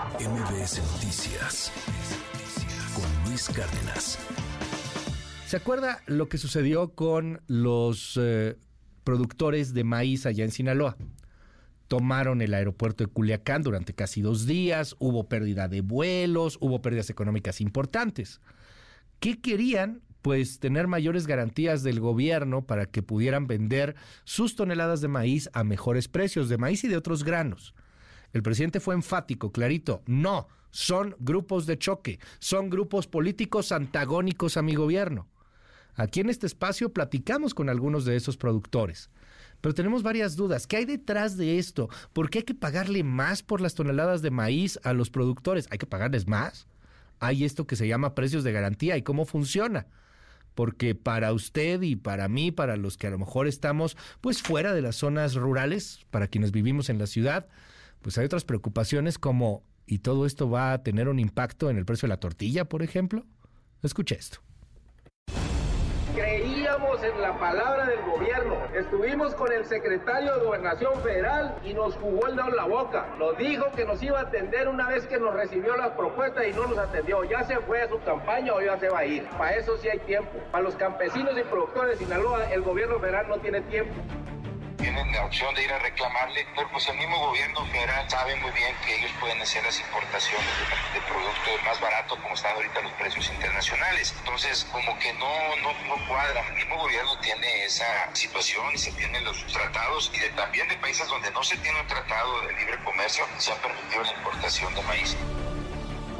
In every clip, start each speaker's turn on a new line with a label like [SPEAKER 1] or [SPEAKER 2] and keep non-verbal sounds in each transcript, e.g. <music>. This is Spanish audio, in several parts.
[SPEAKER 1] MBS Noticias con Luis Cárdenas.
[SPEAKER 2] ¿Se acuerda lo que sucedió con los eh, productores de maíz allá en Sinaloa? Tomaron el aeropuerto de Culiacán durante casi dos días, hubo pérdida de vuelos, hubo pérdidas económicas importantes. ¿Qué querían? Pues tener mayores garantías del gobierno para que pudieran vender sus toneladas de maíz a mejores precios, de maíz y de otros granos. El presidente fue enfático, clarito, no, son grupos de choque, son grupos políticos antagónicos a mi gobierno. Aquí en este espacio platicamos con algunos de esos productores. Pero tenemos varias dudas. ¿Qué hay detrás de esto? ¿Por qué hay que pagarle más por las toneladas de maíz a los productores? ¿Hay que pagarles más? Hay esto que se llama precios de garantía y cómo funciona. Porque para usted y para mí, para los que a lo mejor estamos pues fuera de las zonas rurales, para quienes vivimos en la ciudad, pues hay otras preocupaciones como ¿y todo esto va a tener un impacto en el precio de la tortilla, por ejemplo? Escuche esto.
[SPEAKER 3] Creíamos en la palabra del gobierno. Estuvimos con el secretario de Gobernación Federal y nos jugó el dedo en la boca. Nos dijo que nos iba a atender una vez que nos recibió las propuestas y no nos atendió. Ya se fue a su campaña o ya se va a ir. Para eso sí hay tiempo. Para los campesinos y productores de Sinaloa, el gobierno federal no tiene tiempo
[SPEAKER 4] tienen la opción de ir a reclamarle, pero pues el mismo gobierno federal sabe muy bien que ellos pueden hacer las importaciones de, productos más baratos como están ahorita los precios internacionales. Entonces, como que no, no, no cuadra. El mismo gobierno tiene esa situación y se tienen los tratados y también de países donde no se tiene un tratado de libre comercio se ha permitido la importación de maíz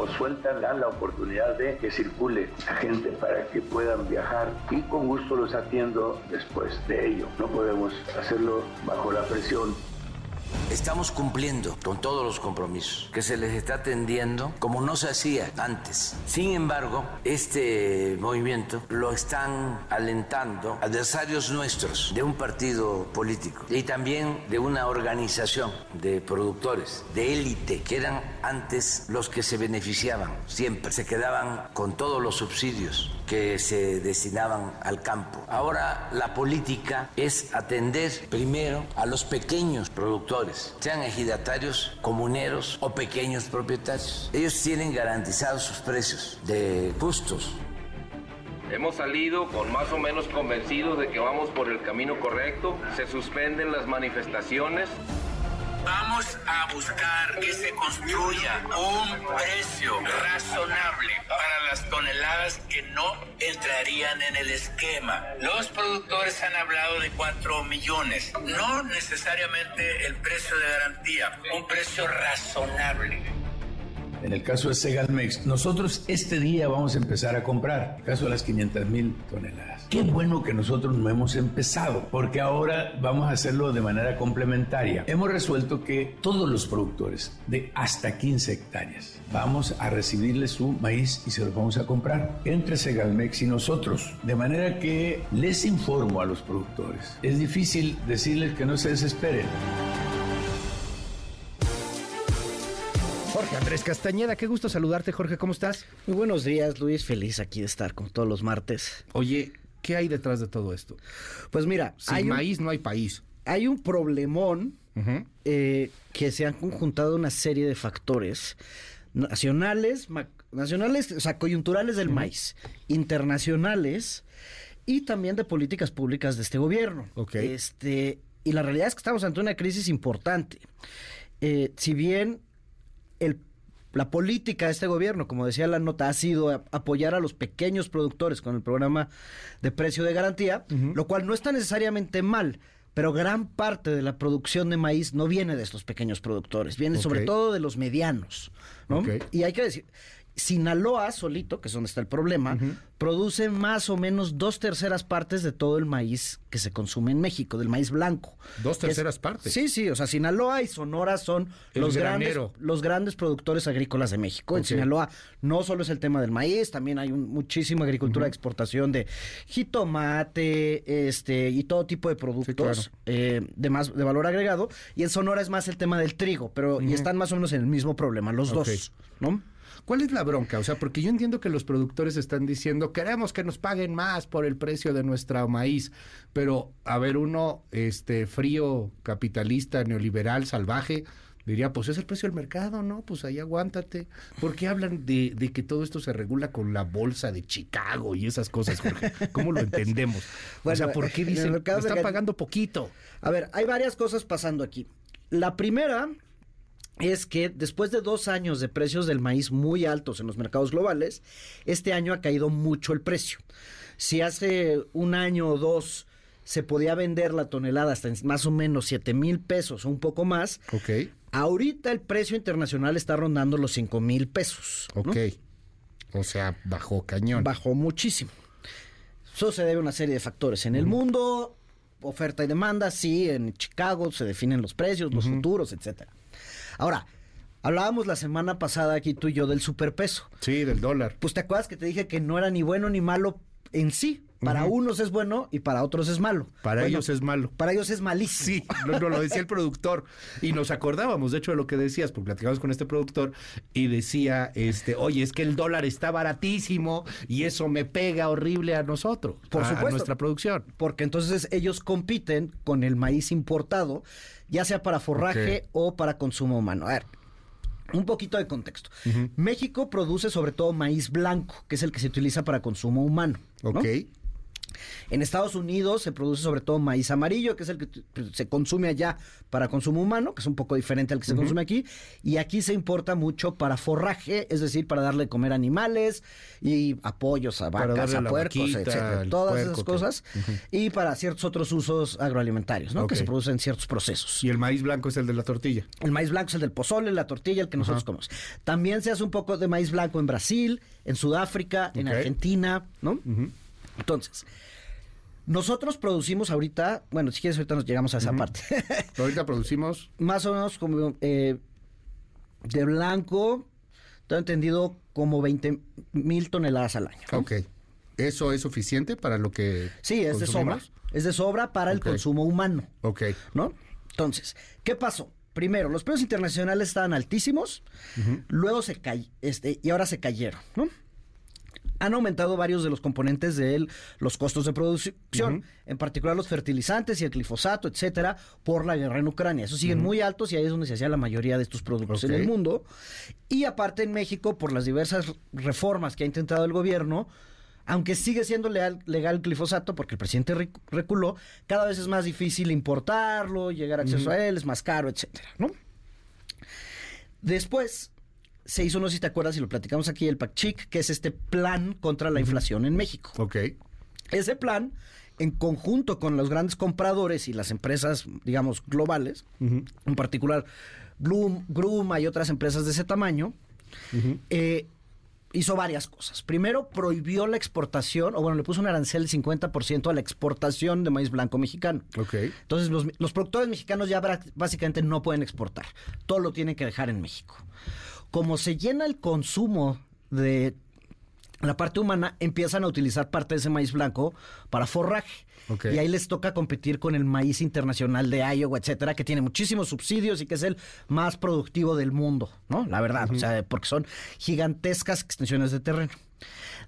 [SPEAKER 5] o sueltan, dan la oportunidad de que circule la gente para que puedan viajar y con gusto los atiendo después de ello. No podemos hacerlo bajo la presión
[SPEAKER 6] Estamos cumpliendo con todos los compromisos que se les está atendiendo como no se hacía antes. Sin embargo, este movimiento lo están alentando adversarios nuestros de un partido político y también de una organización de productores de élite que eran antes los que se beneficiaban siempre, se quedaban con todos los subsidios que se destinaban al campo. Ahora la política es atender primero a los pequeños productores, sean ejidatarios, comuneros o pequeños propietarios. Ellos tienen garantizados sus precios de justos.
[SPEAKER 3] Hemos salido con más o menos convencidos de que vamos por el camino correcto. Se suspenden las manifestaciones.
[SPEAKER 7] Vamos a buscar que se construya un precio razonable para las toneladas que no entrarían en el esquema. Los productores han hablado de 4 millones, no necesariamente el precio de garantía, un precio razonable.
[SPEAKER 8] En el caso de Segalmex, nosotros este día vamos a empezar a comprar, en el caso de las 500 mil toneladas. Qué bueno que nosotros no hemos empezado, porque ahora vamos a hacerlo de manera complementaria. Hemos resuelto que todos los productores de hasta 15 hectáreas vamos a recibirle su maíz y se los vamos a comprar entre Segalmex y nosotros. De manera que les informo a los productores. Es difícil decirles que no se desesperen.
[SPEAKER 2] Andrés Castañeda, qué gusto saludarte, Jorge, ¿cómo estás?
[SPEAKER 9] Muy buenos días, Luis, feliz aquí de estar con todos los martes.
[SPEAKER 2] Oye, ¿qué hay detrás de todo esto?
[SPEAKER 9] Pues mira,
[SPEAKER 2] sin maíz no hay país.
[SPEAKER 9] Hay un problemón eh, que se han conjuntado una serie de factores nacionales, nacionales, o sea, coyunturales del maíz, internacionales y también de políticas públicas de este gobierno. Este, y la realidad es que estamos ante una crisis importante. Eh, si bien la política de este gobierno, como decía la nota, ha sido apoyar a los pequeños productores con el programa de precio de garantía, lo cual no está necesariamente mal. Pero gran parte de la producción de maíz no viene de estos pequeños productores, viene sobre todo de los medianos. Y hay que decir, Sinaloa solito, que es donde está el problema, produce más o menos dos terceras partes de todo el maíz que se consume en México, del maíz blanco.
[SPEAKER 2] ¿Dos terceras partes?
[SPEAKER 9] Sí, sí, o sea, Sinaloa y Sonora son los grandes, los grandes productores agrícolas de México. En Sinaloa no solo es el tema del maíz, también hay muchísima agricultura de exportación de jitomate este, y todo tipo de productos eh, de, más, de valor agregado. Y en Sonora es más el tema del trigo, pero y están más o menos en el mismo problema, los dos, ¿no?
[SPEAKER 2] ¿Cuál es la bronca? O sea, porque yo entiendo que los productores están diciendo, queremos que nos paguen más por el precio de nuestra maíz, pero a ver, uno este frío, capitalista, neoliberal, salvaje, diría, pues es el precio del mercado, ¿no? Pues ahí aguántate. ¿Por qué hablan de, de que todo esto se regula con la bolsa de Chicago y esas cosas, Jorge? ¿Cómo lo entendemos? o sea, ¿por qué dicen,
[SPEAKER 9] mercado
[SPEAKER 2] están pagando poquito?
[SPEAKER 9] A ver, hay varias cosas pasando aquí. La primera es que después de dos años de precios del maíz muy altos en los mercados globales, este año ha caído mucho el precio. Si hace un año o dos se podía vender la tonelada hasta más o menos 7 mil pesos o un poco más,
[SPEAKER 2] Ok,
[SPEAKER 9] ahorita el precio internacional está rondando los 5 mil pesos. ¿no?
[SPEAKER 2] ok. O sea, bajó cañón.
[SPEAKER 9] bajó muchísimo. Eso se debe a una serie de factores. En el mundo, oferta y demanda, sí, en Chicago se definen los precios, los futuros, etcétera. Ahora, hablábamos la semana pasada aquí tú y yo del superpeso.
[SPEAKER 2] Sí, del dólar.
[SPEAKER 9] Pues te acuerdas que te dije que no era ni bueno ni malo en sí. Para unos es bueno y para otros es malo.
[SPEAKER 2] Para
[SPEAKER 9] Bueno,
[SPEAKER 2] ellos es malo.
[SPEAKER 9] Para ellos es malísimo.
[SPEAKER 2] Sí, no, no, lo decía el productor. Y nos acordábamos, de hecho, de lo que decías, porque platicamos con este productor y decía, este, oye, es que el dólar está baratísimo y eso me pega horrible a nosotros,
[SPEAKER 9] Por
[SPEAKER 2] a- a
[SPEAKER 9] supuesto.
[SPEAKER 2] nuestra producción.
[SPEAKER 9] Porque entonces ellos compiten con el maíz importado, ya sea para forraje o para consumo humano. A ver, un poquito de contexto. México produce sobre todo maíz blanco, que es el que se utiliza para consumo humano. ¿no?
[SPEAKER 2] Ok.
[SPEAKER 9] En Estados Unidos se produce sobre todo maíz amarillo, que es el que t- se consume allá para consumo humano, que es un poco diferente al que se consume aquí. Y aquí se importa mucho para forraje, es decir, para darle de comer animales y apoyos a vacas, a puercos,
[SPEAKER 2] al
[SPEAKER 9] Todas
[SPEAKER 2] puerco,
[SPEAKER 9] esas cosas. Y para ciertos otros usos agroalimentarios, ¿no? Que se producen ciertos procesos.
[SPEAKER 2] Y el maíz blanco es el de la tortilla.
[SPEAKER 9] El maíz blanco es el del pozole, la tortilla, el que nosotros comemos. También se hace un poco de maíz blanco en Brasil, en Sudáfrica, en. Argentina, ¿no? Entonces, nosotros producimos ahorita, bueno, si quieres ahorita nos llegamos a esa parte, <laughs>
[SPEAKER 2] Ahorita producimos,
[SPEAKER 9] más o menos como eh, de blanco, tengo entendido como 20 mil toneladas al año. ¿no?
[SPEAKER 2] ok. ¿Eso es suficiente para lo que
[SPEAKER 9] Sí, es de sobra. Es de sobra para el consumo humano.
[SPEAKER 2] Ok.
[SPEAKER 9] ¿no? Entonces, ¿qué pasó? Primero, los precios internacionales estaban altísimos, luego se cayeron, este, y ahora se cayeron, ¿no? Han aumentado varios de los componentes de él, los costos de producción, en particular los fertilizantes y el glifosato, etcétera, por la guerra en Ucrania. Esos siguen muy altos y ahí es donde se hacía la mayoría de estos productos en el mundo. Y aparte en México, por las diversas reformas que ha intentado el gobierno, aunque sigue siendo legal el glifosato, porque el presidente recu- reculó, cada vez es más difícil importarlo, llegar a acceso a él, es más caro, etcétera, ¿no? Después se hizo, no sé si te acuerdas, y lo platicamos aquí, el PACCHIC, que es este plan contra la inflación en México.
[SPEAKER 2] Ok.
[SPEAKER 9] Ese plan, en conjunto con los grandes compradores y las empresas, digamos, globales, en particular Bloom, Gruma y otras empresas de ese tamaño, eh, hizo varias cosas. Primero, prohibió la exportación, o bueno, le puso un arancel del 50% a la exportación de maíz blanco mexicano.
[SPEAKER 2] Ok.
[SPEAKER 9] Entonces, los, los productores mexicanos ya básicamente no pueden exportar. Todo lo tienen que dejar en México. Como se llena el consumo de la parte humana, empiezan a utilizar parte de ese maíz blanco para forraje. Y ahí les toca competir con el maíz internacional de Iowa, etcétera, que tiene muchísimos subsidios y que es el más productivo del mundo, ¿no? La verdad, o sea, porque son gigantescas extensiones de terreno.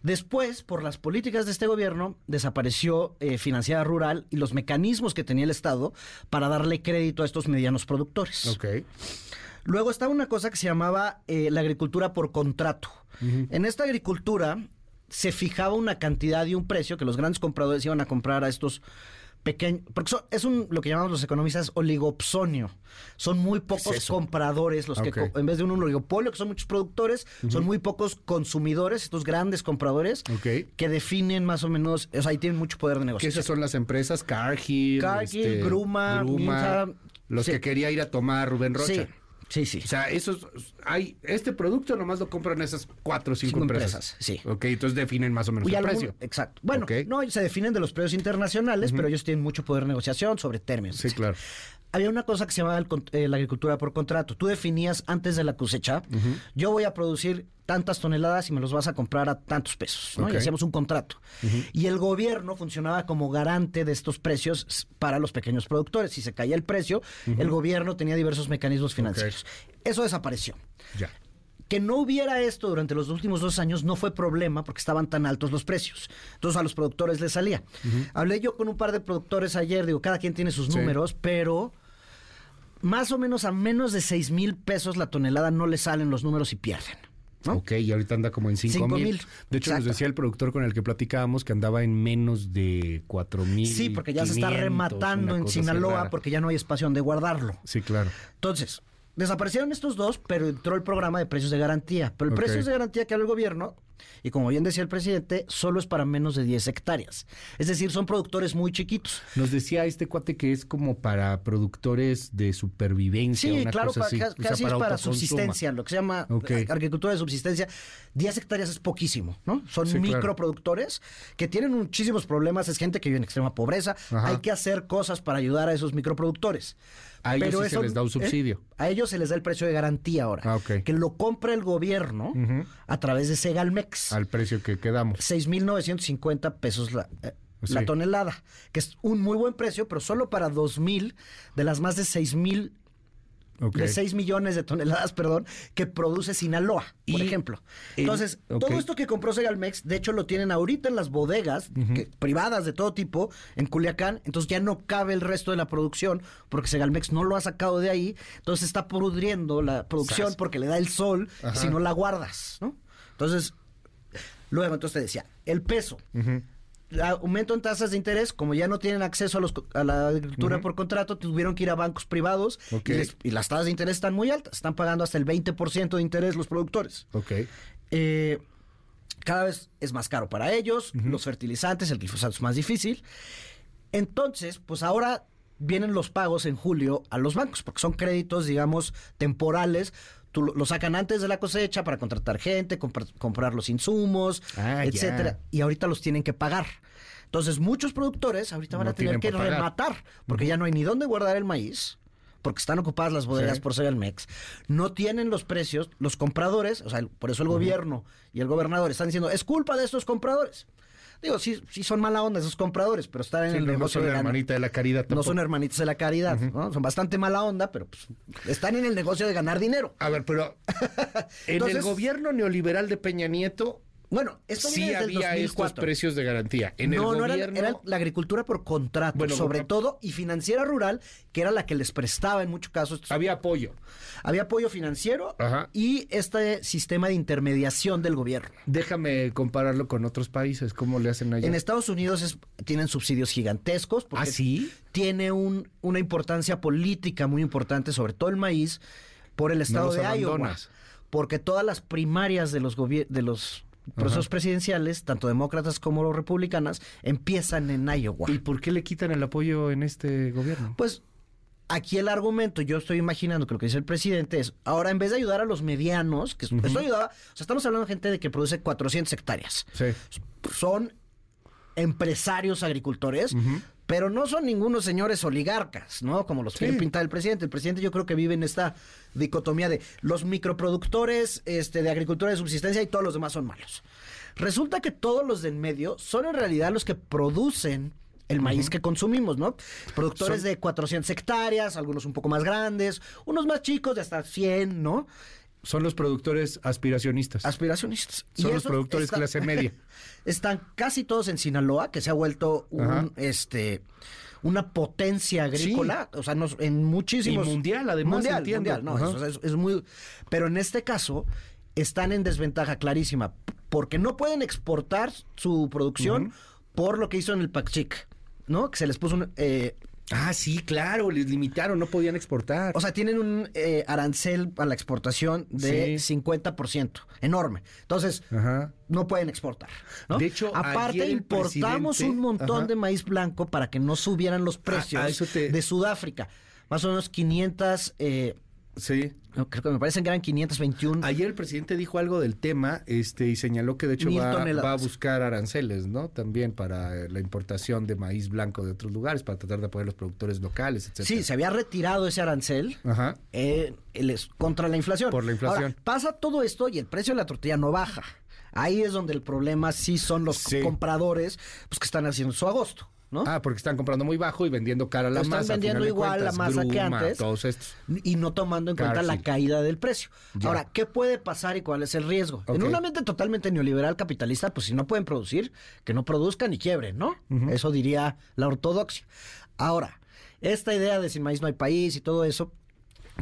[SPEAKER 9] Después, por las políticas de este gobierno, desapareció eh, Financiera Rural y los mecanismos que tenía el Estado para darle crédito a estos medianos productores. Luego estaba una cosa que se llamaba eh, la agricultura por contrato. En esta agricultura se fijaba una cantidad y un precio que los grandes compradores iban a comprar a estos pequeños, porque son- es un, lo que llamamos los economistas oligopsonio. Son muy pocos compradores los
[SPEAKER 2] Ok.
[SPEAKER 9] que, en vez de un oligopolio, que son muchos productores, son muy pocos consumidores, estos grandes compradores, que definen más o menos, o sea, ahí tienen mucho poder de negociación.
[SPEAKER 2] esas son las empresas Cargill,
[SPEAKER 9] Cargill, Gruma, Minza,
[SPEAKER 2] los
[SPEAKER 9] sí.
[SPEAKER 2] que quería ir a tomar Rubén Rocha.
[SPEAKER 9] Sí, sí, sí.
[SPEAKER 2] O sea, esos hay este producto nomás lo compran esas cuatro o cinco,
[SPEAKER 9] Cinco
[SPEAKER 2] empresas.
[SPEAKER 9] empresas, sí.
[SPEAKER 2] Ok, entonces definen más o menos
[SPEAKER 9] Y
[SPEAKER 2] el
[SPEAKER 9] algún-
[SPEAKER 2] precio.
[SPEAKER 9] Exacto. Bueno,
[SPEAKER 2] Ok.
[SPEAKER 9] no, se definen de los precios internacionales, pero ellos tienen mucho poder de negociación sobre términos.
[SPEAKER 2] Sí, claro.
[SPEAKER 9] Había una cosa que se llamaba el eh, la agricultura por contrato. Tú definías antes de la cosecha, yo voy a producir tantas toneladas y me los vas a comprar a tantos pesos. ¿no? Y hacíamos un contrato. Y el gobierno funcionaba como garante de estos precios para los pequeños productores. Si se caía el precio, el gobierno tenía diversos mecanismos financieros. Eso desapareció.
[SPEAKER 2] Ya.
[SPEAKER 9] Que no hubiera esto durante los últimos dos años no fue problema porque estaban tan altos los precios. Entonces a los productores les salía. Hablé yo con un par de productores ayer, digo, cada quien tiene sus
[SPEAKER 2] Sí.
[SPEAKER 9] números, pero más o menos a menos de 6 mil pesos la tonelada no le salen los números y pierden. ¿no?
[SPEAKER 2] Ok, y ahorita anda como en 5
[SPEAKER 9] Cinco
[SPEAKER 2] mil. De hecho, nos
[SPEAKER 9] exacto.
[SPEAKER 2] decía el productor con el que platicábamos que andaba en menos de 4 mil.
[SPEAKER 9] Sí, porque ya se está rematando en Sinaloa porque ya no hay espacio donde guardarlo.
[SPEAKER 2] Sí, claro.
[SPEAKER 9] Entonces, desaparecieron estos dos, pero entró el programa de precios de garantía. Pero el
[SPEAKER 2] Ok.
[SPEAKER 9] precios de garantía que habla el gobierno, y como bien decía el presidente, solo es para menos de 10 hectáreas. Es decir, son productores muy chiquitos.
[SPEAKER 2] Nos decía este cuate que es como para productores de supervivencia.
[SPEAKER 9] Sí,
[SPEAKER 2] una
[SPEAKER 9] claro,
[SPEAKER 2] cosa
[SPEAKER 9] para,
[SPEAKER 2] así.
[SPEAKER 9] ca-
[SPEAKER 2] O sea,
[SPEAKER 9] casi es para subsistencia, lo que se llama
[SPEAKER 2] Ok.
[SPEAKER 9] eh, agricultura de subsistencia. 10 hectáreas es poquísimo, ¿no? Son
[SPEAKER 2] Sí, claro.
[SPEAKER 9] microproductores que tienen muchísimos problemas, es gente que vive en extrema pobreza.
[SPEAKER 2] Ajá.
[SPEAKER 9] Hay que hacer cosas para ayudar a esos microproductores.
[SPEAKER 2] A ellos sí se les da un
[SPEAKER 9] ¿eh?
[SPEAKER 2] subsidio.
[SPEAKER 9] A ellos se les da el precio de garantía ahora.
[SPEAKER 2] Ah.
[SPEAKER 9] Que lo compra el gobierno a través de Segalmex.
[SPEAKER 2] Al precio que quedamos.
[SPEAKER 9] 6.950 pesos la, eh, la
[SPEAKER 2] Sí.
[SPEAKER 9] tonelada, que es un muy buen precio, pero solo para 2.000 de las más de 6.000 De 6 millones de toneladas, <laughs> perdón, que produce Sinaloa, por
[SPEAKER 2] Y
[SPEAKER 9] ejemplo.
[SPEAKER 2] el-
[SPEAKER 9] Entonces, todo esto que compró Segalmex, de hecho lo tienen ahorita en las bodegas que- privadas de todo tipo en Culiacán, entonces ya no cabe el resto de la producción porque Segalmex no lo ha sacado de ahí, entonces está pudriendo la producción porque le da el sol
[SPEAKER 2] Ajá.
[SPEAKER 9] si no la guardas, ¿no? Entonces, luego entonces te decía, el peso. Aumento en tasas de interés, como ya no tienen acceso a, los, a la agricultura por contrato, tuvieron que ir a bancos privados y, les- y las tasas de interés están muy altas. Están pagando hasta el 20% de interés los productores.
[SPEAKER 2] Ok.
[SPEAKER 9] Eh, cada vez es más caro para ellos, los fertilizantes, el glifosato es más difícil. Entonces, pues ahora vienen los pagos en julio a los bancos, porque son créditos, digamos, temporales. Tú lo, lo sacan antes de la cosecha para contratar gente, comprar, comprar los insumos,
[SPEAKER 2] Ah,
[SPEAKER 9] etcétera. Y ahorita los tienen que pagar. Entonces, muchos productores ahorita van
[SPEAKER 2] No
[SPEAKER 9] a tener que
[SPEAKER 2] pagar.
[SPEAKER 9] rematar, porque ya no hay ni dónde guardar el maíz, porque están ocupadas las bodegas
[SPEAKER 2] Sí.
[SPEAKER 9] por Segalmex. No tienen los precios, los compradores, o sea, el- por eso el gobierno y el gobernador están diciendo, es culpa de estos compradores. Digo, sí, sí son mala onda esos compradores, pero están en
[SPEAKER 2] Sí,
[SPEAKER 9] el
[SPEAKER 2] no, no
[SPEAKER 9] negocio
[SPEAKER 2] son
[SPEAKER 9] de
[SPEAKER 2] hermanita la caridad
[SPEAKER 9] No son hermanitos de la caridad, ¿no? Son bastante mala onda, pero pues, están en el negocio de ganar dinero.
[SPEAKER 2] A ver, pero <laughs> en
[SPEAKER 9] Entonces-
[SPEAKER 2] el gobierno neoliberal de Peña Nieto
[SPEAKER 9] Bueno, esto
[SPEAKER 2] sí
[SPEAKER 9] viene desde el
[SPEAKER 2] había estos
[SPEAKER 9] 2004.
[SPEAKER 2] precios de garantía. En
[SPEAKER 9] no,
[SPEAKER 2] el
[SPEAKER 9] no era,
[SPEAKER 2] gobierno...
[SPEAKER 9] era la agricultura por contrato,
[SPEAKER 2] Bueno,
[SPEAKER 9] sobre todo, y financiera rural, que era la que les prestaba en muchos casos.
[SPEAKER 2] Había apoyo.
[SPEAKER 9] Había apoyo financiero
[SPEAKER 2] Ajá.
[SPEAKER 9] y este sistema de intermediación del gobierno.
[SPEAKER 2] Déjame compararlo con otros países. ¿Cómo le hacen allá?
[SPEAKER 9] En Estados Unidos es- tienen subsidios gigantescos. Porque
[SPEAKER 2] ¿Ah, sí?
[SPEAKER 9] Tiene un- una importancia política muy importante, sobre todo el maíz, por el estado
[SPEAKER 2] los
[SPEAKER 9] de Iowa.
[SPEAKER 2] abandonas.
[SPEAKER 9] Porque todas las primarias de los, de los procesos presidenciales, tanto demócratas como republicanas, empiezan en Iowa.
[SPEAKER 2] ¿Y por qué le quitan el apoyo en este gobierno?
[SPEAKER 9] Pues aquí el argumento, yo estoy imaginando que lo que dice el presidente es, ahora en vez de ayudar a los medianos, que esto ayudaba, o sea, estamos hablando de gente de que produce 400 hectáreas.
[SPEAKER 2] Sí.
[SPEAKER 9] Son empresarios agricultores, pero no son ningunos señores oligarcas, ¿no? Como los quiere pintar el presidente. El presidente yo creo que vive en esta dicotomía de los microproductores este, de agricultura de subsistencia y todos los demás son malos. Resulta que todos los del medio son en realidad los que producen el maíz que consumimos, ¿no? Productores
[SPEAKER 2] Son-
[SPEAKER 9] de 400 hectáreas, algunos un poco más grandes, unos más chicos de hasta 100, ¿no?
[SPEAKER 2] Son los productores aspiracionistas.
[SPEAKER 9] Aspiracionistas.
[SPEAKER 2] Son los productores clase media. <laughs>
[SPEAKER 9] Están casi todos en Sinaloa, que se ha vuelto un,
[SPEAKER 2] Ajá.
[SPEAKER 9] este una potencia agrícola, o sea, nos- en muchísimos
[SPEAKER 2] Y mundial, además,
[SPEAKER 9] mundial,
[SPEAKER 2] entiendo.
[SPEAKER 9] mundial, no,
[SPEAKER 2] Ajá.
[SPEAKER 9] eso es, es muy pero en este caso están en desventaja clarísima porque no pueden exportar su producción por lo que hizo en el Pachic, ¿no? Que se les puso un eh,
[SPEAKER 2] Ah, sí, claro, les limitaron, no podían exportar.
[SPEAKER 9] o sea, tienen un eh, arancel a la exportación de
[SPEAKER 2] Sí.
[SPEAKER 9] 50%, enorme. Entonces,
[SPEAKER 2] Ajá.
[SPEAKER 9] no pueden exportar. ¿no?
[SPEAKER 2] De hecho,
[SPEAKER 9] aparte importamos un montón
[SPEAKER 2] Ajá.
[SPEAKER 9] de maíz blanco para que no subieran los precios
[SPEAKER 2] a eso te-
[SPEAKER 9] de Sudáfrica. Más o menos 500, eh,
[SPEAKER 2] Sí.
[SPEAKER 9] no, creo que me parecen que eran 521.
[SPEAKER 2] Ayer el presidente dijo algo del tema este y señaló que de hecho va, a buscar aranceles, ¿no? También para eh, la importación de maíz blanco de otros lugares, para tratar de apoyar a los productores locales, etcétera.
[SPEAKER 9] Sí, se había retirado ese arancel
[SPEAKER 2] Ajá.
[SPEAKER 9] eh, contra la inflación.
[SPEAKER 2] Por la inflación.
[SPEAKER 9] Ahora, pasa todo esto y el precio de la tortilla no baja. Ahí es donde el problema sí son los
[SPEAKER 2] Sí.
[SPEAKER 9] compradores pues, que están haciendo su agosto, ¿no?
[SPEAKER 2] Ah, porque están comprando muy bajo y vendiendo cara la
[SPEAKER 9] Están
[SPEAKER 2] masa. a
[SPEAKER 9] vendiendo igual la masa que antes.
[SPEAKER 2] Todos estos.
[SPEAKER 9] y no tomando en cuenta la caída del precio.
[SPEAKER 2] Ya.
[SPEAKER 9] Ahora, ¿qué puede pasar y cuál es el riesgo? En un ambiente totalmente neoliberal capitalista, pues si no pueden producir, que no produzcan y quiebren, ¿no? Eso diría la ortodoxia. Ahora, esta idea de sin maíz no hay país y todo eso,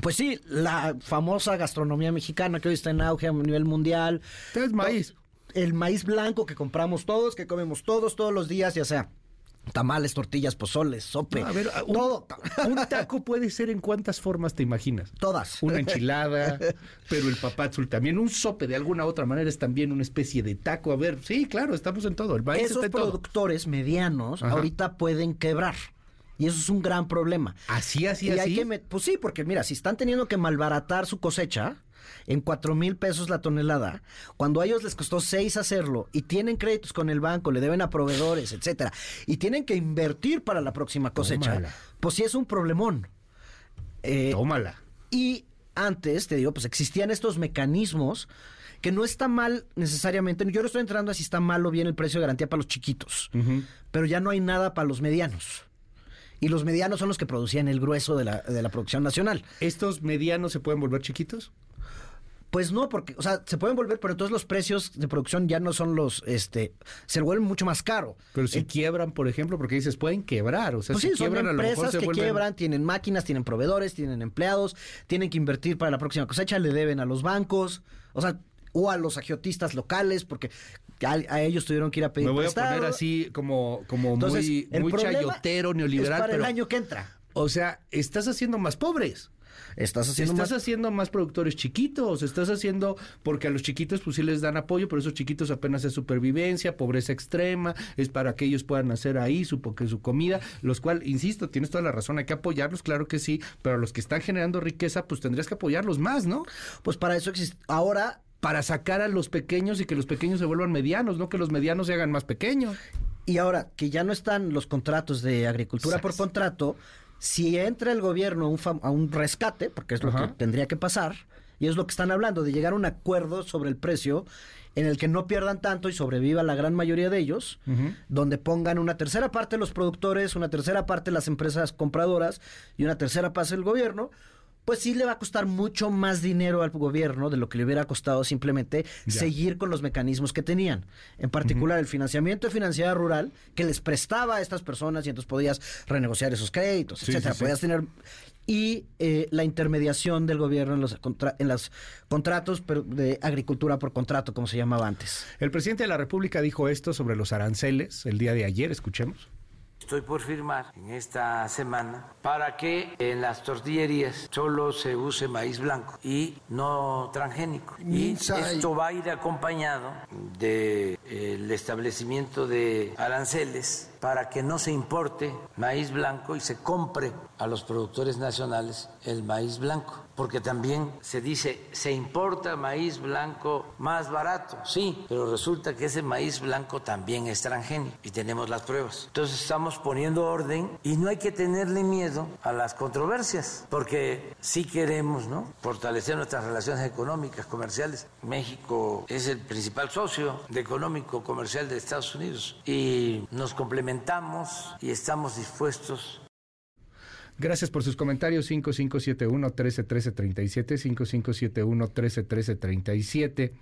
[SPEAKER 9] Pues sí, la famosa gastronomía mexicana que hoy está en auge a nivel mundial.
[SPEAKER 2] Es maíz.
[SPEAKER 9] El maíz blanco que compramos todos, que comemos todos, todos los días, ya sea tamales, tortillas, pozoles, sope.
[SPEAKER 2] No, a ver, un,
[SPEAKER 9] todo.
[SPEAKER 2] Un taco puede ser en cuántas formas te imaginas.
[SPEAKER 9] Todas.
[SPEAKER 2] Una enchilada, <laughs> pero el papazul también. Un sope de alguna otra manera es también una especie de taco. A ver, sí, claro, estamos en todo. El maíz
[SPEAKER 9] Esos
[SPEAKER 2] está en todo.
[SPEAKER 9] productores medianos
[SPEAKER 2] Ajá.
[SPEAKER 9] ahorita pueden quebrar. Y eso es un gran problema.
[SPEAKER 2] Así, así,
[SPEAKER 9] y hay
[SPEAKER 2] así.
[SPEAKER 9] que pues sí, porque mira, si están teniendo que malbaratar su cosecha en cuatro mil pesos la tonelada, cuando a ellos les costó seis hacerlo y tienen créditos con el banco, le deben a proveedores, etcétera, y tienen que invertir para la próxima cosecha,
[SPEAKER 2] Tómala.
[SPEAKER 9] pues sí es un problemón. Eh,
[SPEAKER 2] Tómala.
[SPEAKER 9] y antes, te digo, pues existían estos mecanismos que no está mal necesariamente. Yo no estoy entrando a si está mal o bien el precio de garantía para los chiquitos, pero ya no hay nada para los medianos. Y los medianos son los que producían el grueso de la, de la producción nacional.
[SPEAKER 2] ¿Estos medianos se pueden volver chiquitos?
[SPEAKER 9] Pues no, porque, o sea, se pueden volver, pero entonces los precios de producción ya no son los, este, se vuelven mucho más caro.
[SPEAKER 2] Pero si
[SPEAKER 9] Eh,
[SPEAKER 2] quiebran, por ejemplo, porque dices, pueden quebrar. O sea,
[SPEAKER 9] pues
[SPEAKER 2] si
[SPEAKER 9] sí, son
[SPEAKER 2] quiebran, a lo mejor
[SPEAKER 9] empresas
[SPEAKER 2] se
[SPEAKER 9] que
[SPEAKER 2] vuelven...
[SPEAKER 9] quiebran, tienen máquinas, tienen proveedores, tienen empleados, tienen que invertir para la próxima cosecha, le deben a los bancos, o sea, o a los agiotistas locales, porque a, a ellos tuvieron que ir a pedir
[SPEAKER 2] Me voy a poner así como, como
[SPEAKER 9] Entonces,
[SPEAKER 2] muy, muy chayotero, neoliberal.
[SPEAKER 9] es para
[SPEAKER 2] pero,
[SPEAKER 9] el año que entra.
[SPEAKER 2] O sea, estás haciendo más pobres.
[SPEAKER 9] Estás haciendo
[SPEAKER 2] estás
[SPEAKER 9] más...
[SPEAKER 2] haciendo más productores chiquitos, estás haciendo, porque a los chiquitos pues sí les dan apoyo, pero esos chiquitos apenas es supervivencia, pobreza extrema, es para que ellos puedan hacer ahí su, porque su comida, los cual, insisto, tienes toda la razón, hay que apoyarlos, claro que sí, pero a los que están generando riqueza, pues tendrías que apoyarlos más, ¿no?
[SPEAKER 9] Pues para eso existe... Ahora
[SPEAKER 2] Para sacar a los pequeños y que los pequeños se vuelvan medianos, no que los medianos se hagan más pequeños.
[SPEAKER 9] Y ahora que ya no están los contratos de agricultura por contrato, si entra el gobierno a un, fam- a un rescate, porque es lo
[SPEAKER 2] Ajá.
[SPEAKER 9] que tendría que pasar, y es lo que están hablando, de llegar a un acuerdo sobre el precio en el que no pierdan tanto y sobreviva la gran mayoría de ellos, donde pongan una tercera parte los productores, una tercera parte las empresas compradoras y una tercera parte el gobierno, pues sí le va a costar mucho más dinero al gobierno de lo que le hubiera costado simplemente seguir con los mecanismos que tenían. En particular, el financiamiento de financiera rural que les prestaba a estas personas y entonces podías renegociar esos créditos,
[SPEAKER 2] Sí,
[SPEAKER 9] etcétera.
[SPEAKER 2] sí, sí.
[SPEAKER 9] Podías tener y eh, la intermediación del gobierno en los contra- en los contratos pero de agricultura por contrato, como se llamaba antes.
[SPEAKER 2] El presidente de la República dijo esto sobre los aranceles el día de ayer, escuchemos.
[SPEAKER 6] Estoy por firmar en esta semana para que en las tortillerías solo se use maíz blanco y no transgénico. Y esto va a ir acompañado del establecimiento de aranceles para que no se importe maíz blanco y se compre a los productores nacionales el maíz blanco. Porque también se dice, se importa maíz blanco más barato, sí, pero resulta que ese maíz blanco también es transgénico y tenemos las pruebas. Entonces estamos poniendo orden y no hay que tenerle miedo a las controversias, porque sí queremos ¿no? fortalecer nuestras relaciones económicas, comerciales. México es el principal socio de económico comercial de Estados Unidos y nos complementamos y estamos dispuestos
[SPEAKER 2] Gracias por sus comentarios 5571-131337, 5571-131337.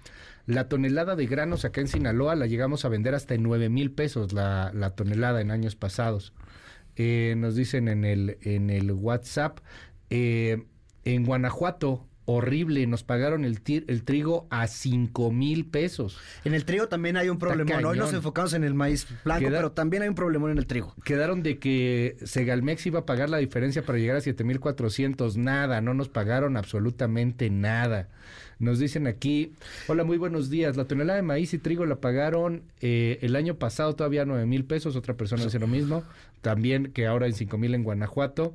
[SPEAKER 2] La tonelada de granos acá en Sinaloa la llegamos a vender hasta en 9 mil pesos la, la tonelada en años pasados. Eh, nos dicen en el, en el WhatsApp, eh, en Guanajuato, horrible, nos pagaron el, el trigo a 5 mil pesos.
[SPEAKER 9] En el trigo también hay un problemón. Hoy nos enfocamos en el maíz blanco,
[SPEAKER 2] Queda-
[SPEAKER 9] pero también hay un problemón en el trigo.
[SPEAKER 2] Quedaron de que Segalmex iba a pagar la diferencia para llegar a 7.400. Nada, no nos pagaron absolutamente nada. Nos dicen aquí, hola, muy buenos días. La tonelada de maíz y trigo la pagaron eh, el año pasado todavía 9 mil pesos. Otra persona dice lo mismo. También que ahora en 5 mil en Guanajuato.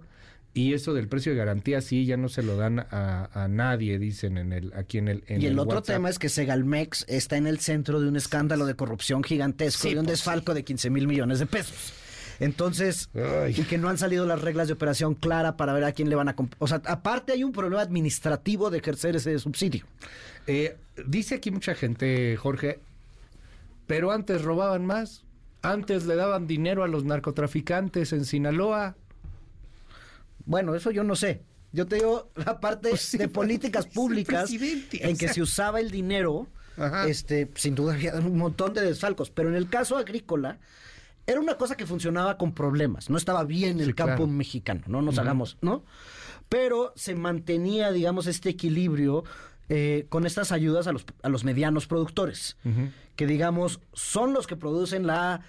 [SPEAKER 2] Y eso del precio de garantía sí, ya no se lo dan a, a nadie, dicen en el aquí en el en
[SPEAKER 9] y el,
[SPEAKER 2] el
[SPEAKER 9] otro
[SPEAKER 2] WhatsApp.
[SPEAKER 9] tema es que Segalmex está en el centro de un escándalo de corrupción gigantesco,
[SPEAKER 2] Sí,
[SPEAKER 9] de un
[SPEAKER 2] pues,
[SPEAKER 9] desfalco de 15 mil millones de pesos. Entonces,
[SPEAKER 2] Ay.
[SPEAKER 9] y que no han salido las reglas de operación clara para ver a quién le van a... O sea, aparte hay un problema administrativo de ejercer ese subsidio.
[SPEAKER 2] Eh, dice aquí mucha gente, Jorge, pero antes robaban más. Antes le daban dinero a los narcotraficantes en Sinaloa.
[SPEAKER 9] Bueno, eso yo no sé. Yo te digo la parte
[SPEAKER 2] Pues sí,
[SPEAKER 9] de políticas <laughs> públicas en que
[SPEAKER 2] sea.
[SPEAKER 9] se usaba el dinero,
[SPEAKER 2] Ajá.
[SPEAKER 9] este, sin duda había un montón de desfalcos, pero en el caso agrícola era una cosa que funcionaba con problemas, no estaba bien el
[SPEAKER 2] Sí,
[SPEAKER 9] campo
[SPEAKER 2] claro.
[SPEAKER 9] mexicano, no nos hagamos, ¿no? pero se mantenía, digamos, este equilibrio eh, con estas ayudas a los, a los medianos productores, que digamos son los que producen la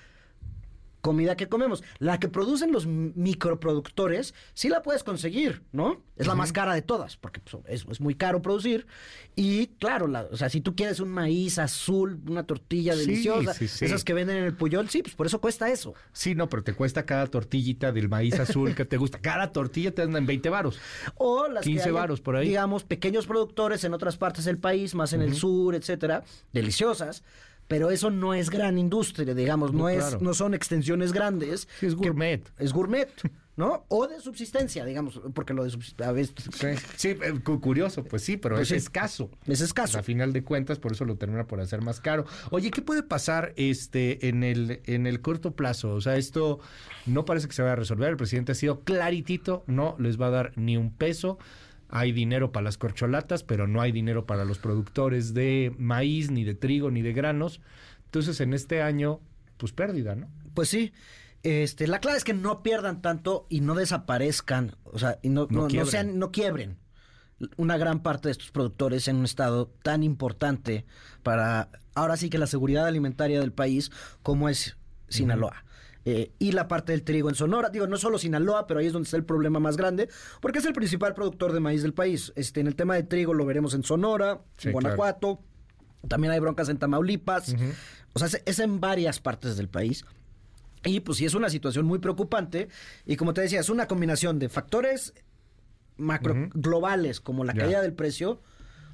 [SPEAKER 9] comida que comemos. La que producen los microproductores, sí la puedes conseguir, ¿no? Es la más cara de todas, porque pues, es, es, muy caro producir. Y claro, la, o sea, si tú quieres un maíz azul, una tortilla deliciosa, esas que venden en el Puyol, sí, pues por eso cuesta eso.
[SPEAKER 2] Sí, no, pero te cuesta cada tortillita del maíz azul que te gusta. Cada tortilla te dan en 20 varos.
[SPEAKER 9] O las
[SPEAKER 2] 15 varos por ahí.
[SPEAKER 9] Digamos, pequeños productores en otras partes del país, más en el sur, etcétera, deliciosas pero eso no es gran industria, digamos, no, es, no son extensiones grandes.
[SPEAKER 2] es gourmet.
[SPEAKER 9] Es gourmet. ¿no? O de subsistencia, digamos, porque lo de subsistencia...
[SPEAKER 2] Sí, eh, curioso, pues sí, pero pues es escaso.
[SPEAKER 9] Es escaso.
[SPEAKER 2] A final de cuentas, por eso lo termina por hacer más caro. Oye, ¿qué puede pasar este en el, en el corto plazo? O sea, esto no parece que se vaya a resolver. El presidente ha sido claritito, no les va a dar ni un peso hay dinero para las corcholatas, pero no hay dinero para los productores de maíz, ni de trigo, ni de granos. Entonces, en este año, pues pérdida, ¿no?
[SPEAKER 9] Pues sí. Este, la clave es que no pierdan tanto y no desaparezcan, o sea, y no, no, sean, no quiebren una gran parte de estos productores en un estado tan importante para ahora sí que la seguridad alimentaria del país como es Sinaloa. Eh, y la parte del trigo en Sonora. Digo, no solo Sinaloa, pero ahí es donde está el problema más grande, porque es el principal productor de maíz del país. Este, en el tema de trigo lo veremos en Sonora, en Guanajuato, también hay broncas en Tamaulipas, o sea, es, en varias partes del país. Y pues sí es una situación muy preocupante. Y como te decía, es una combinación de factores macro globales como la caída del precio,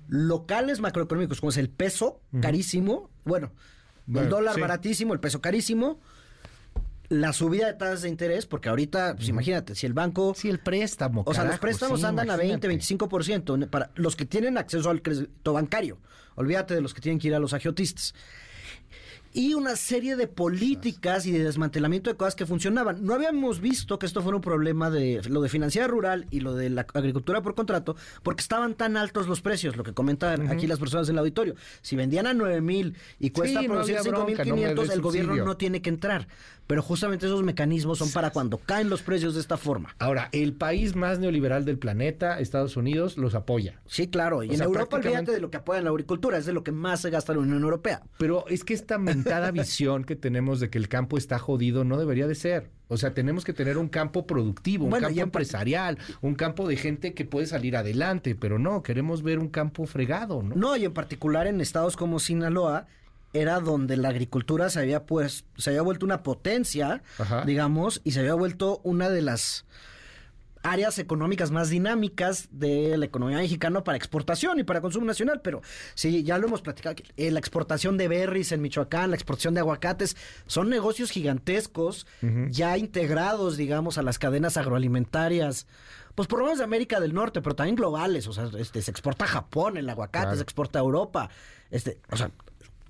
[SPEAKER 9] locales macroeconómicos como es el peso carísimo, bueno, el dólar baratísimo, el peso carísimo, la subida de tasas de interés, porque ahorita, pues imagínate, si el banco...
[SPEAKER 2] Si el préstamo.
[SPEAKER 9] O sea, los préstamos andan a 20, 25% para los que tienen acceso al crédito bancario. Olvídate de los que tienen que ir a los agiotistas y una serie de políticas y de desmantelamiento de cosas que funcionaban. No habíamos visto que esto fuera un problema de lo de financiera rural y lo de la agricultura por contrato, porque estaban tan altos los precios, lo que comentan aquí las personas del auditorio. Si vendían a 9 mil y cuesta producir no 5 mil 500, el gobierno no tiene que entrar. Pero justamente esos mecanismos son para cuando caen los precios de esta forma.
[SPEAKER 2] Ahora, el país más neoliberal del planeta, Estados Unidos, los apoya.
[SPEAKER 9] Sí, claro. Y en Europa, olvídate de lo que apoya la agricultura, es de lo que más se gasta la Unión Europea.
[SPEAKER 2] Pero es que esta cada visión que tenemos de que el campo está jodido no debería de ser. O sea, tenemos que tener un campo productivo, un campo empresarial, un campo de gente que puede salir adelante, pero no, queremos ver un campo fregado, ¿no?
[SPEAKER 9] No, y en particular en estados como Sinaloa, era donde la agricultura se había pues se había vuelto una potencia, digamos, y se había vuelto una de las áreas económicas más dinámicas de la economía mexicana para exportación y para consumo nacional, pero sí, ya lo hemos platicado, eh, la exportación de berries en Michoacán, la exportación de aguacates, son negocios gigantescos, ya integrados, digamos, a las cadenas agroalimentarias, pues por lo menos de América del Norte, pero también globales, o sea, este, se exporta a Japón el aguacate, se exporta a Europa, este, o sea,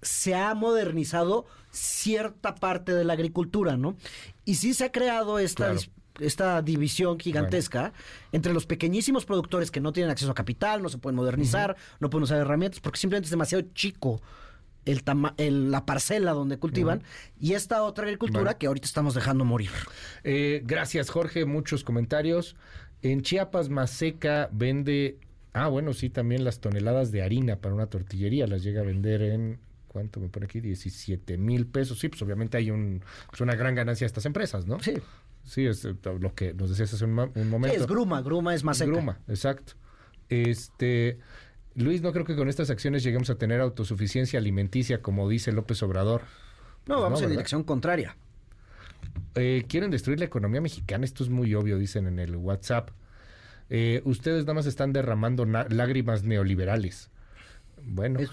[SPEAKER 9] se ha modernizado cierta parte de la agricultura, ¿no? Y sí se ha creado esta, esta división gigantesca entre los pequeñísimos productores que no tienen acceso a capital, no se pueden modernizar, no pueden usar herramientas porque simplemente es demasiado chico el, la parcela donde cultivan y esta otra agricultura que ahorita estamos dejando morir.
[SPEAKER 2] Eh, gracias, Jorge. Muchos comentarios. En Chiapas, Maseca vende. Ah, bueno, sí, también las toneladas de harina para una tortillería las llega a vender en. ¿Cuánto me pone aquí? 17 mil pesos. Sí, pues obviamente hay un, pues una gran ganancia de estas empresas, ¿no?
[SPEAKER 9] Sí.
[SPEAKER 2] Sí, es eh, lo que nos decías hace un, momento.
[SPEAKER 9] es gruma, gruma es más seca.
[SPEAKER 2] Gruma, exacto. Este, Luis, no creo que con estas acciones lleguemos a tener autosuficiencia alimenticia, como dice López Obrador.
[SPEAKER 9] No, pues vamos en dirección contraria.
[SPEAKER 2] Eh, quieren destruir la economía mexicana, esto es muy obvio, dicen en el WhatsApp. Eh, ustedes nada más están derramando lágrimas neoliberales. Bueno.
[SPEAKER 9] Es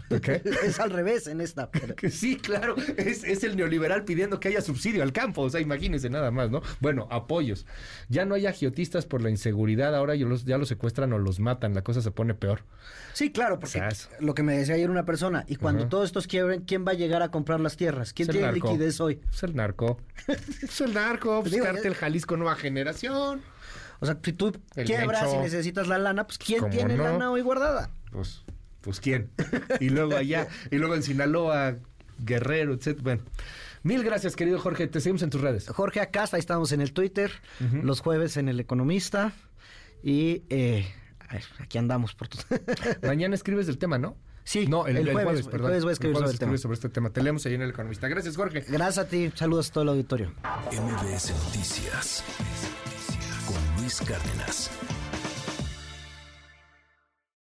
[SPEAKER 9] <laughs> es al revés en esta. <laughs>
[SPEAKER 2] sí, claro, es, el neoliberal pidiendo que haya subsidio al campo, o sea, imagínense nada más, ¿no? Bueno, apoyos. Ya no hay agiotistas por la inseguridad, ahora ya los, ya los secuestran o los matan, la cosa se pone peor.
[SPEAKER 9] Sí, claro, porque lo que me decía ayer una persona, y cuando todos estos quiebren, ¿quién va a llegar a comprar las tierras? ¿Quién tiene liquidez hoy?
[SPEAKER 2] Es el narco. <laughs> es el narco, pues, el Jalisco Nueva Generación.
[SPEAKER 9] O sea, si tú quiebras y necesitas la lana, pues ¿quién tiene lana hoy guardada?
[SPEAKER 2] Pues pues quién. Y luego allá, y luego en Sinaloa, Guerrero, etc. Bueno. Mil gracias, querido Jorge. Te seguimos en tus redes.
[SPEAKER 9] Jorge Acasta, ahí estamos en el Twitter, los jueves en El Economista. Y eh, aquí andamos por todo. <laughs>
[SPEAKER 2] Mañana escribes el tema, ¿no?
[SPEAKER 9] Sí,
[SPEAKER 2] no, el, jueves, perdón.
[SPEAKER 9] El jueves voy a escribir sobre el tema.
[SPEAKER 2] sobre este tema. Te leemos ahí en El Economista. Gracias, Jorge.
[SPEAKER 9] Gracias a ti. Saludos a todo el auditorio.
[SPEAKER 1] MBS Noticias con Luis Cárdenas.